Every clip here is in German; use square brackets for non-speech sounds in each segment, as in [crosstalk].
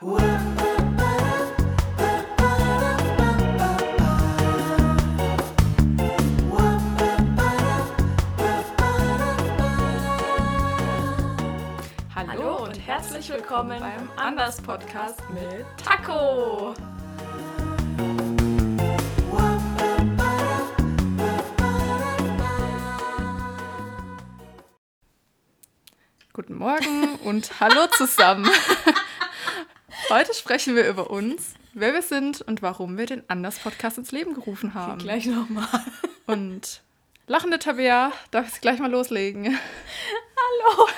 Hallo und herzlich willkommen beim Anders Podcast mit Taco. Guten Morgen und hallo zusammen. [laughs] Heute sprechen wir über uns, wer wir sind und warum wir den Anders Podcast ins Leben gerufen haben. [laughs] Gleich nochmal. Und lachende Tabea, darf ich gleich mal loslegen? Hallo.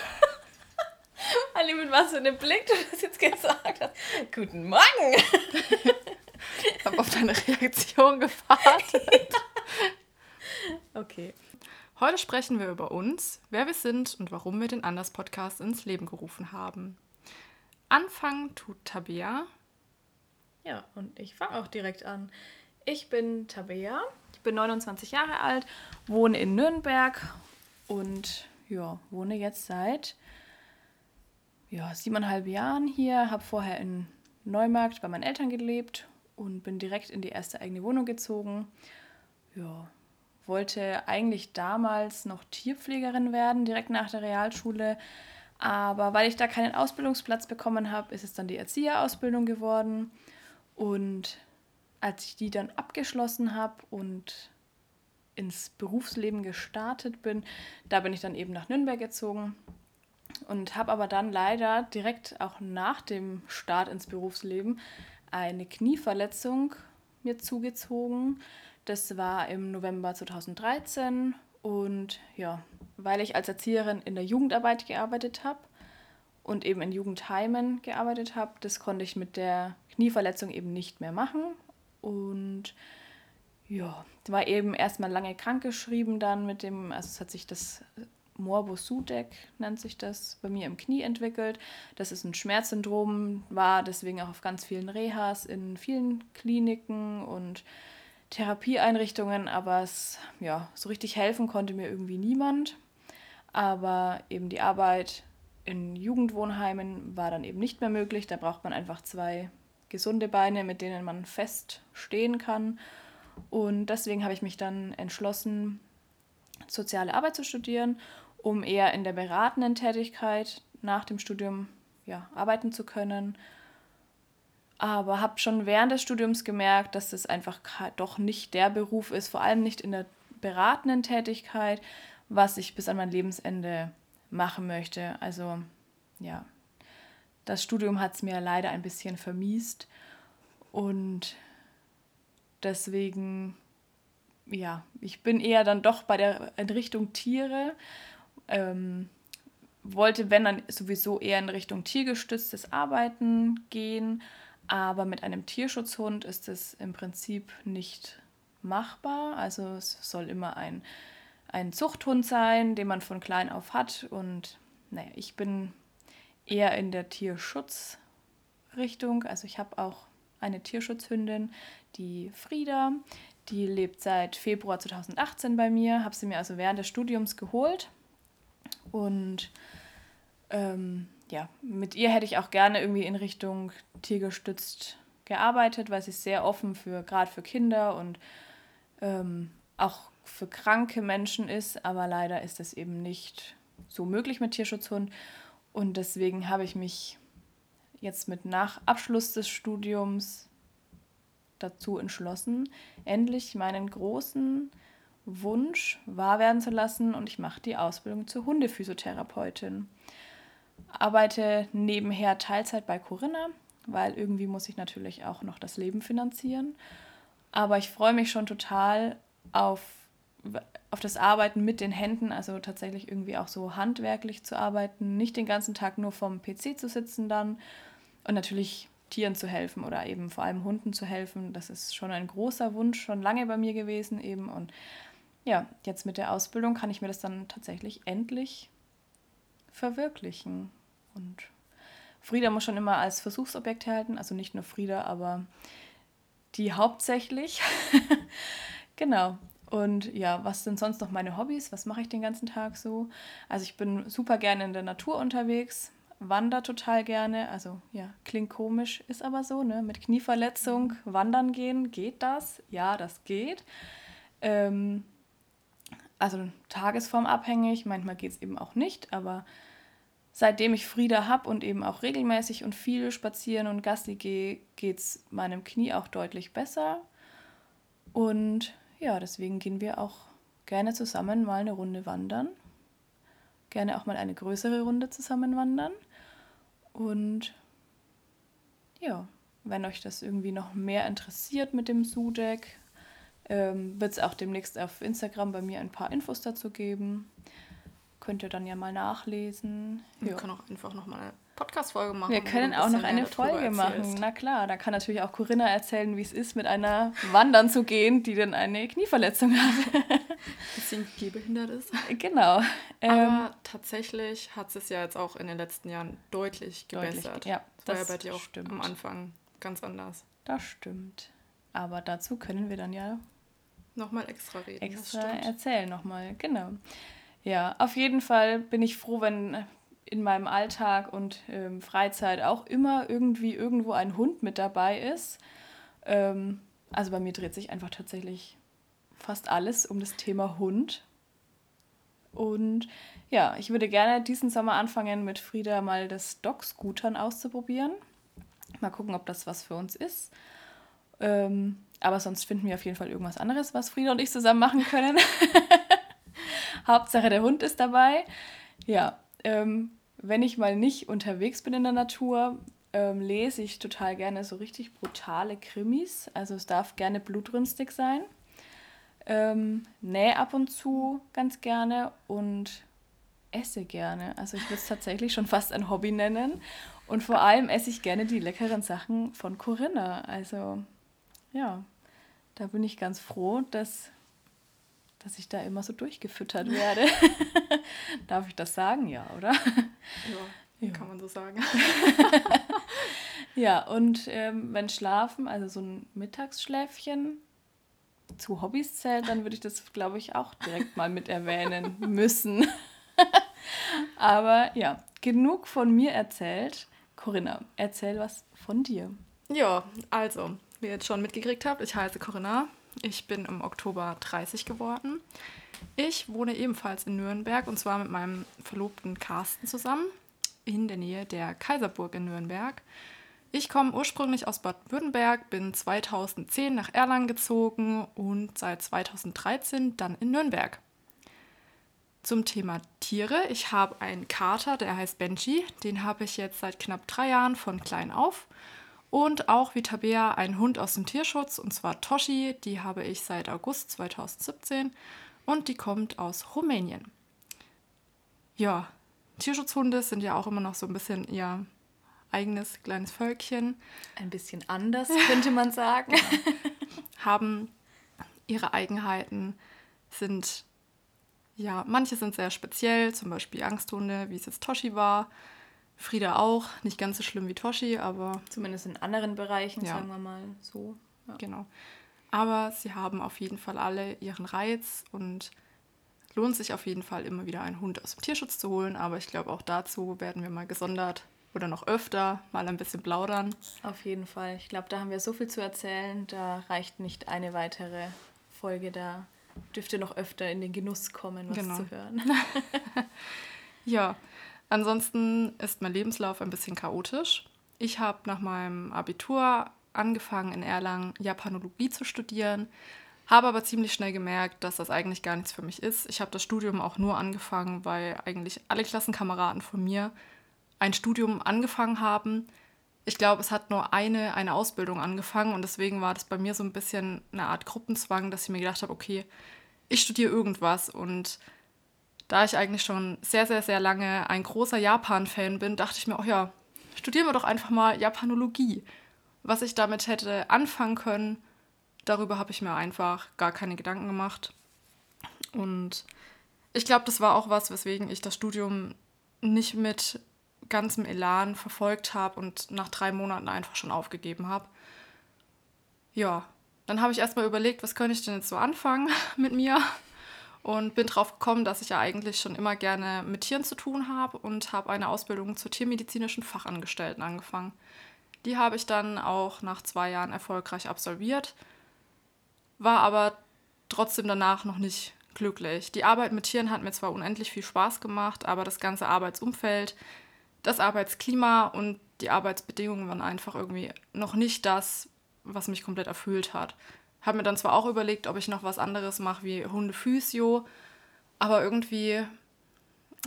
Ali, mit was für einem Blick du das jetzt gesagt hast. Guten Morgen. Ich habe auf deine Reaktion gewartet. [laughs] Okay. Heute sprechen wir über uns, wer wir sind und warum wir den Anders Podcast ins Leben gerufen haben. Anfangen tut Tabea. Ja, und ich fange auch direkt an. Ich bin Tabea, ich bin 29 Jahre alt, wohne in Nürnberg und ja, wohne jetzt seit ja, siebeneinhalb Jahren hier, habe vorher in Neumarkt bei meinen Eltern gelebt und bin direkt in die erste eigene Wohnung gezogen. Ja, wollte eigentlich damals noch Tierpflegerin werden, direkt nach der Realschule. Aber weil ich da keinen Ausbildungsplatz bekommen habe, ist es dann die Erzieherausbildung geworden. Und als ich die dann abgeschlossen habe und ins Berufsleben gestartet bin, da bin ich dann eben nach Nürnberg gezogen und habe aber dann leider direkt auch nach dem Start ins Berufsleben eine Knieverletzung mir zugezogen. Das war im November 2013 und ja, weil ich als Erzieherin in der Jugendarbeit gearbeitet habe und eben in Jugendheimen gearbeitet habe, das konnte ich mit der Knieverletzung eben nicht mehr machen und ja, war eben erstmal lange krankgeschrieben dann mit dem, also es hat sich das Morbus Sudeck nennt sich das, bei mir im Knie entwickelt. Das ist ein Schmerzsyndrom, war deswegen auch auf ganz vielen Rehas in vielen Kliniken und Therapieeinrichtungen, aber es, ja, so richtig helfen konnte mir irgendwie niemand. Aber eben die Arbeit in Jugendwohnheimen war dann eben nicht mehr möglich. Da braucht man einfach zwei gesunde Beine, mit denen man fest stehen kann. Und deswegen habe ich mich dann entschlossen, soziale Arbeit zu studieren um eher in der beratenden Tätigkeit nach dem Studium ja, arbeiten zu können. Aber habe schon während des Studiums gemerkt, dass es einfach doch nicht der Beruf ist, vor allem nicht in der beratenden Tätigkeit, was ich bis an mein Lebensende machen möchte. Also ja, das Studium hat es mir leider ein bisschen vermiest und deswegen, ja, ich bin eher dann doch bei der Richtung Tiere ähm, wollte, wenn dann sowieso eher in Richtung tiergestütztes Arbeiten gehen. Aber mit einem Tierschutzhund ist es im Prinzip nicht machbar. Also es soll immer ein, ein Zuchthund sein, den man von klein auf hat. Und naja, ich bin eher in der Tierschutzrichtung. Also ich habe auch eine Tierschutzhündin, die Frieda. Die lebt seit Februar 2018 bei mir. Habe sie mir also während des Studiums geholt und ähm, ja, mit ihr hätte ich auch gerne irgendwie in Richtung tiergestützt gearbeitet, weil sie ist sehr offen für, gerade für Kinder und ähm, auch für kranke Menschen ist, aber leider ist das eben nicht so möglich mit Tierschutzhund. Und deswegen habe ich mich jetzt mit nach Abschluss des Studiums dazu entschlossen, endlich meinen großen Wunsch wahr werden zu lassen und ich mache die Ausbildung zur Hundephysiotherapeutin. Arbeite nebenher Teilzeit bei Corinna, weil irgendwie muss ich natürlich auch noch das Leben finanzieren. Aber ich freue mich schon total auf, auf das Arbeiten mit den Händen, also tatsächlich irgendwie auch so handwerklich zu arbeiten, nicht den ganzen Tag nur vom PC zu sitzen dann und natürlich Tieren zu helfen oder eben vor allem Hunden zu helfen. Das ist schon ein großer Wunsch, schon lange bei mir gewesen eben und ja, jetzt mit der Ausbildung kann ich mir das dann tatsächlich endlich verwirklichen. Und Frieda muss schon immer als Versuchsobjekt halten, also nicht nur Frieda, aber die hauptsächlich. [laughs] genau. Und ja, was sind sonst noch meine Hobbys? Was mache ich den ganzen Tag so? Also ich bin super gerne in der Natur unterwegs. wandere total gerne. Also ja, klingt komisch, ist aber so, ne? Mit Knieverletzung wandern gehen, geht das? Ja, das geht. Ähm, also tagesformabhängig, manchmal geht es eben auch nicht, aber seitdem ich Frieda habe und eben auch regelmäßig und viel spazieren und Gassi gehe, geht es meinem Knie auch deutlich besser. Und ja, deswegen gehen wir auch gerne zusammen mal eine Runde wandern. Gerne auch mal eine größere Runde zusammen wandern. Und ja, wenn euch das irgendwie noch mehr interessiert mit dem Sudeck, ähm, wird es auch demnächst auf Instagram bei mir ein paar Infos dazu geben. Könnt ihr dann ja mal nachlesen. Wir können auch einfach nochmal Podcast-Folge machen. Wir können auch noch eine Folge machen. Na klar, da kann natürlich auch Corinna erzählen, wie es ist, mit einer Wandern zu gehen, die dann eine Knieverletzung hat. [laughs] Bisschen gehbehindert ist. Genau. Ähm, Aber tatsächlich hat es ja jetzt auch in den letzten Jahren deutlich gebessert. Deutlich, ja, das, das war ja bei dir auch stimmt. am Anfang ganz anders. Das stimmt. Aber dazu können wir dann ja nochmal extra reden. Extra erzählen nochmal, genau. Ja, auf jeden Fall bin ich froh, wenn in meinem Alltag und ähm, Freizeit auch immer irgendwie irgendwo ein Hund mit dabei ist. Ähm, also bei mir dreht sich einfach tatsächlich fast alles um das Thema Hund. Und ja, ich würde gerne diesen Sommer anfangen, mit Frieda mal das Dog-Scootern auszuprobieren. Mal gucken, ob das was für uns ist. Ähm, aber sonst finden wir auf jeden Fall irgendwas anderes, was Frieda und ich zusammen machen können. [laughs] Hauptsache der Hund ist dabei. Ja, ähm, wenn ich mal nicht unterwegs bin in der Natur, ähm, lese ich total gerne so richtig brutale Krimis. Also es darf gerne blutrünstig sein. Ähm, nähe ab und zu ganz gerne und esse gerne. Also ich würde es tatsächlich schon fast ein Hobby nennen. Und vor allem esse ich gerne die leckeren Sachen von Corinna. Also ja, da bin ich ganz froh, dass dass ich da immer so durchgefüttert werde. [laughs] Darf ich das sagen? Ja, oder? Ja, ja. kann man so sagen. [laughs] ja, und ähm, wenn Schlafen, also so ein Mittagsschläfchen zu Hobbys zählt, dann würde ich das, glaube ich, auch direkt mal mit erwähnen [laughs] müssen. Aber ja, genug von mir erzählt. Corinna, erzähl was von dir. Ja, also, wie ihr jetzt schon mitgekriegt habt, ich heiße Corinna, ich bin im Oktober 30 geworden. Ich wohne ebenfalls in Nürnberg und zwar mit meinem Verlobten Carsten zusammen in der Nähe der Kaiserburg in Nürnberg. Ich komme ursprünglich aus Bad Württemberg, bin 2010 nach Erlangen gezogen und seit 2013 dann in Nürnberg. Zum Thema Tiere. Ich habe einen Kater, der heißt Benji. Den habe ich jetzt seit knapp drei Jahren von klein auf. Und auch wie Tabea ein Hund aus dem Tierschutz, und zwar Toshi. Die habe ich seit August 2017 und die kommt aus Rumänien. Ja, Tierschutzhunde sind ja auch immer noch so ein bisschen ihr eigenes kleines Völkchen. Ein bisschen anders, könnte man sagen. [laughs] Haben ihre Eigenheiten, sind, ja, manche sind sehr speziell, zum Beispiel Angsthunde, wie es jetzt Toshi war. Frieda auch, nicht ganz so schlimm wie Toshi, aber. Zumindest in anderen Bereichen, ja. sagen wir mal so. Ja. Genau. Aber sie haben auf jeden Fall alle ihren Reiz und lohnt sich auf jeden Fall immer wieder einen Hund aus dem Tierschutz zu holen. Aber ich glaube, auch dazu werden wir mal gesondert oder noch öfter mal ein bisschen plaudern. Auf jeden Fall. Ich glaube, da haben wir so viel zu erzählen. Da reicht nicht eine weitere Folge. Da dürfte noch öfter in den Genuss kommen, was genau. zu hören. [laughs] [laughs] ja, Ansonsten ist mein Lebenslauf ein bisschen chaotisch. Ich habe nach meinem Abitur angefangen in Erlangen Japanologie zu studieren, habe aber ziemlich schnell gemerkt, dass das eigentlich gar nichts für mich ist. Ich habe das Studium auch nur angefangen, weil eigentlich alle Klassenkameraden von mir ein Studium angefangen haben. Ich glaube, es hat nur eine, eine Ausbildung angefangen und deswegen war das bei mir so ein bisschen eine Art Gruppenzwang, dass ich mir gedacht habe, okay, ich studiere irgendwas und da ich eigentlich schon sehr, sehr, sehr lange ein großer Japan-Fan bin, dachte ich mir, oh ja, studieren wir doch einfach mal Japanologie. Was ich damit hätte anfangen können, darüber habe ich mir einfach gar keine Gedanken gemacht. Und ich glaube, das war auch was, weswegen ich das Studium nicht mit ganzem Elan verfolgt habe und nach drei Monaten einfach schon aufgegeben habe. Ja, dann habe ich erstmal überlegt, was könnte ich denn jetzt so anfangen [laughs] mit mir und bin drauf gekommen, dass ich ja eigentlich schon immer gerne mit Tieren zu tun habe und habe eine Ausbildung zur tiermedizinischen Fachangestellten angefangen. Die habe ich dann auch nach zwei Jahren erfolgreich absolviert, war aber trotzdem danach noch nicht glücklich. Die Arbeit mit Tieren hat mir zwar unendlich viel Spaß gemacht, aber das ganze Arbeitsumfeld, das Arbeitsklima und die Arbeitsbedingungen waren einfach irgendwie noch nicht das, was mich komplett erfüllt hat. Habe mir dann zwar auch überlegt, ob ich noch was anderes mache wie Hundephysio, aber irgendwie,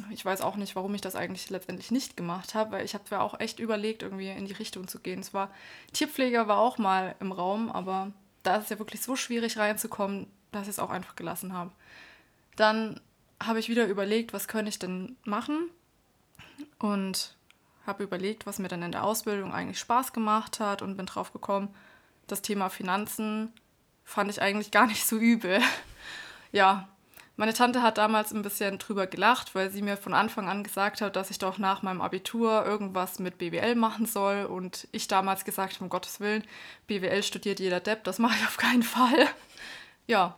ich weiß auch nicht, warum ich das eigentlich letztendlich nicht gemacht habe, weil ich habe ja auch echt überlegt, irgendwie in die Richtung zu gehen. Es Tierpfleger war auch mal im Raum, aber da ist es ja wirklich so schwierig reinzukommen, dass ich es auch einfach gelassen habe. Dann habe ich wieder überlegt, was könnte ich denn machen und habe überlegt, was mir dann in der Ausbildung eigentlich Spaß gemacht hat und bin drauf gekommen, das Thema Finanzen fand ich eigentlich gar nicht so übel. ja, meine Tante hat damals ein bisschen drüber gelacht, weil sie mir von Anfang an gesagt hat, dass ich doch nach meinem Abitur irgendwas mit BWL machen soll. Und ich damals gesagt habe, um Gottes Willen, BWL studiert jeder Depp, das mache ich auf keinen Fall. ja,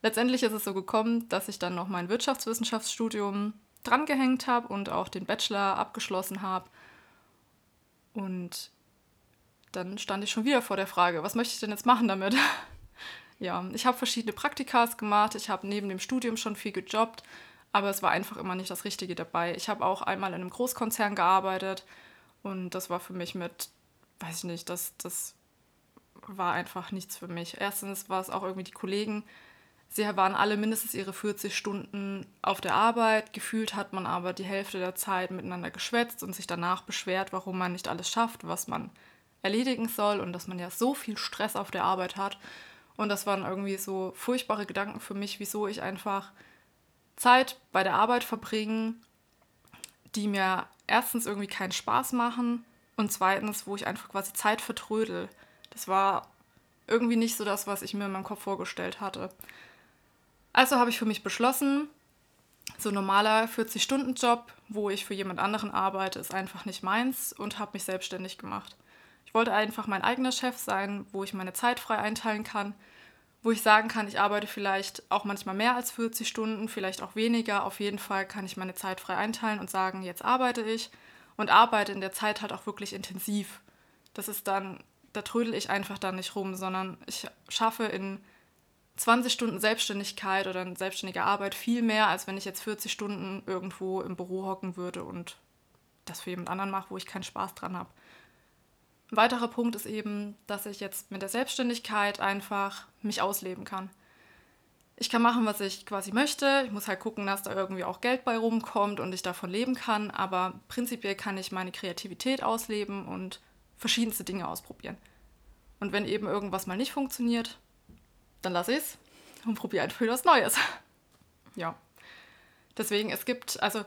letztendlich ist es so gekommen, dass ich dann noch mein Wirtschaftswissenschaftsstudium drangehängt habe und auch den Bachelor abgeschlossen habe. Und dann stand ich schon wieder vor der Frage, was möchte ich denn jetzt machen damit? Ja, ich habe verschiedene Praktikas gemacht, ich habe neben dem Studium schon viel gejobbt, aber es war einfach immer nicht das Richtige dabei. Ich habe auch einmal in einem Großkonzern gearbeitet und das war für mich mit, weiß ich nicht, das, das war einfach nichts für mich. Erstens war es auch irgendwie die Kollegen, sie waren alle mindestens ihre 40 Stunden auf der Arbeit. Gefühlt hat man aber die Hälfte der Zeit miteinander geschwätzt und sich danach beschwert, warum man nicht alles schafft, was man erledigen soll und dass man ja so viel Stress auf der Arbeit hat. Und das waren irgendwie so furchtbare Gedanken für mich, wieso ich einfach Zeit bei der Arbeit verbringe, die mir erstens irgendwie keinen Spaß machen und zweitens, wo ich einfach quasi Zeit vertrödel. Das war irgendwie nicht so das, was ich mir in meinem Kopf vorgestellt hatte. Also habe ich für mich beschlossen, so ein normaler 40-Stunden-Job, wo ich für jemand anderen arbeite, ist einfach nicht meins und habe mich selbstständig gemacht. Ich wollte einfach mein eigener Chef sein, wo ich meine Zeit frei einteilen kann, wo ich sagen kann, ich arbeite vielleicht auch manchmal mehr als 40 Stunden, vielleicht auch weniger. Auf jeden Fall kann ich meine Zeit frei einteilen und sagen, jetzt arbeite ich und arbeite in der Zeit halt auch wirklich intensiv. Das ist dann, da trödel ich einfach dann nicht rum, sondern ich schaffe in 20 Stunden Selbstständigkeit oder in selbstständiger Arbeit viel mehr, als wenn ich jetzt 40 Stunden irgendwo im Büro hocken würde und das für jemand anderen mache, wo ich keinen Spaß dran habe. Ein weiterer Punkt ist eben, dass ich jetzt mit der Selbstständigkeit einfach mich ausleben kann. Ich kann machen, was ich quasi möchte. Ich muss halt gucken, dass da irgendwie auch Geld bei rumkommt und ich davon leben kann. Aber prinzipiell kann ich meine Kreativität ausleben und verschiedenste Dinge ausprobieren. Und wenn eben irgendwas mal nicht funktioniert, dann lasse ich es und probiere einfach was Neues. [laughs] ja. Deswegen, es gibt, also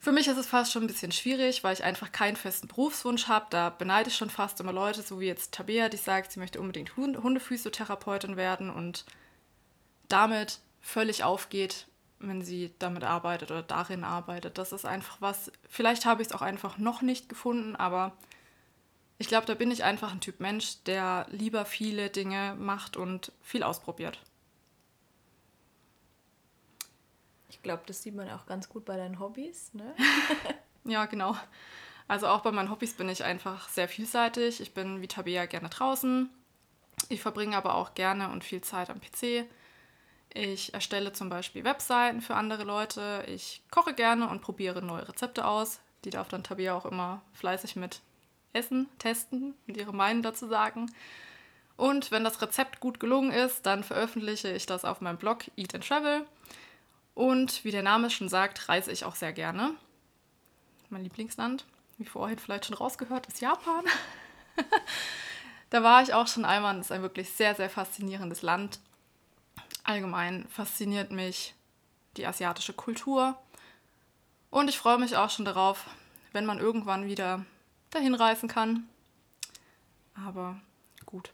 für mich ist es fast schon ein bisschen schwierig, weil ich einfach keinen festen Berufswunsch habe. Da beneide ich schon fast immer Leute, so wie jetzt Tabea, die sagt, sie möchte unbedingt Hundephysiotherapeutin werden und damit völlig aufgeht, wenn sie damit arbeitet oder darin arbeitet. Das ist einfach was, vielleicht habe ich es auch einfach noch nicht gefunden, aber ich glaube, da bin ich einfach ein Typ Mensch, der lieber viele Dinge macht und viel ausprobiert. Ich glaube, das sieht man auch ganz gut bei deinen Hobbys, ne? [laughs] ja, genau. Also auch bei meinen Hobbys bin ich einfach sehr vielseitig. Ich bin wie Tabea gerne draußen. Ich verbringe aber auch gerne und viel Zeit am PC. Ich erstelle zum Beispiel Webseiten für andere Leute. Ich koche gerne und probiere neue Rezepte aus. Die darf dann Tabea auch immer fleißig mit essen, testen und ihre Meinung dazu sagen. Und wenn das Rezept gut gelungen ist, dann veröffentliche ich das auf meinem Blog Eat and Travel. Und wie der Name schon sagt, reise ich auch sehr gerne. Mein Lieblingsland, wie vorhin vielleicht schon rausgehört, ist Japan. [laughs] da war ich auch schon einmal und ist ein wirklich sehr, sehr faszinierendes Land. Allgemein fasziniert mich die asiatische Kultur. Und ich freue mich auch schon darauf, wenn man irgendwann wieder dahin reisen kann. Aber gut.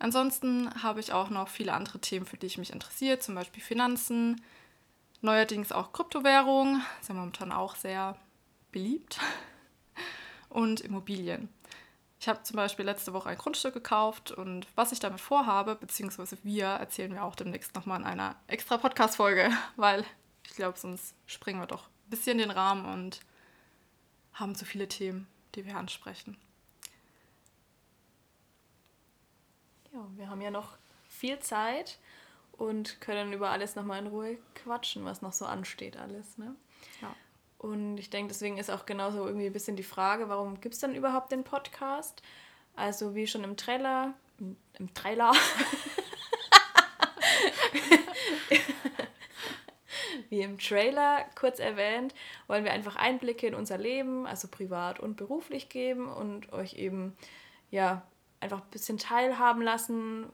Ansonsten habe ich auch noch viele andere Themen, für die ich mich interessiere, zum Beispiel Finanzen, Neuerdings auch Kryptowährungen, sind momentan auch sehr beliebt. [laughs] Und Immobilien. Ich habe zum Beispiel letzte Woche ein Grundstück gekauft und was ich damit vorhabe, beziehungsweise wir, erzählen wir auch demnächst nochmal in einer extra Podcast-Folge, [laughs] weil ich glaube, sonst springen wir doch ein bisschen den Rahmen und haben zu viele Themen, die wir ansprechen. Ja, wir haben ja noch viel Zeit und können über alles nochmal in Ruhe quatschen, was noch so ansteht, alles. Ne? Ja. Und ich denke, deswegen ist auch genauso irgendwie ein bisschen die Frage, warum gibt es denn überhaupt den Podcast? Also wie schon im Trailer, im, im Trailer, [laughs] wie im Trailer kurz erwähnt, wollen wir einfach Einblicke in unser Leben, also privat und beruflich geben und euch eben ja einfach ein bisschen teilhaben lassen,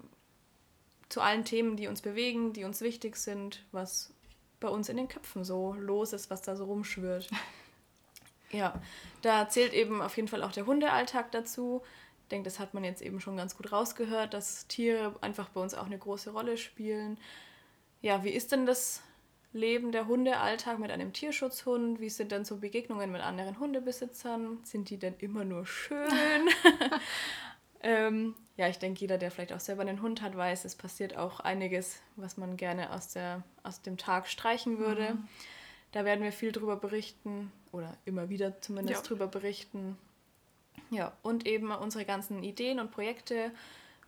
zu allen Themen, die uns bewegen, die uns wichtig sind, was bei uns in den Köpfen so los ist, was da so rumschwirrt. [laughs] ja, da zählt eben auf jeden Fall auch der Hundealltag dazu. Ich denke, das hat man jetzt eben schon ganz gut rausgehört, dass Tiere einfach bei uns auch eine große Rolle spielen. Ja, wie ist denn das Leben der Hundealltag mit einem Tierschutzhund? Wie sind denn so Begegnungen mit anderen Hundebesitzern? Sind die denn immer nur schön? [laughs] [laughs] ähm, ja, ich denke, jeder, der vielleicht auch selber einen Hund hat, weiß, es passiert auch einiges, was man gerne aus, der, aus dem Tag streichen würde. Mhm. Da werden wir viel drüber berichten oder immer wieder zumindest ja. drüber berichten. Ja, und eben unsere ganzen Ideen und Projekte,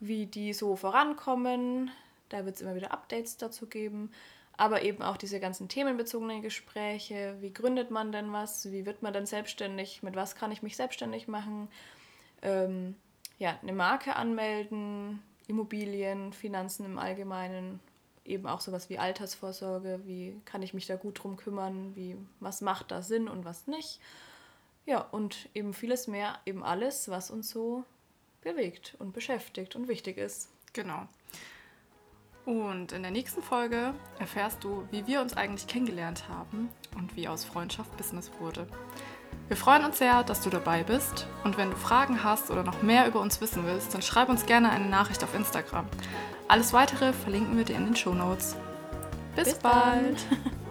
wie die so vorankommen. Da wird es immer wieder Updates dazu geben. Aber eben auch diese ganzen themenbezogenen Gespräche. Wie gründet man denn was? Wie wird man denn selbstständig? Mit was kann ich mich selbstständig machen? Ähm, ja, eine Marke anmelden, Immobilien, Finanzen im Allgemeinen, eben auch sowas wie Altersvorsorge, wie kann ich mich da gut drum kümmern, wie was macht da Sinn und was nicht. Ja, und eben vieles mehr, eben alles, was uns so bewegt und beschäftigt und wichtig ist. Genau. Und in der nächsten Folge erfährst du, wie wir uns eigentlich kennengelernt haben und wie aus Freundschaft Business wurde. Wir freuen uns sehr, dass du dabei bist und wenn du Fragen hast oder noch mehr über uns wissen willst, dann schreib uns gerne eine Nachricht auf Instagram. Alles weitere verlinken wir dir in den Show Notes. Bis, Bis bald. bald. [laughs]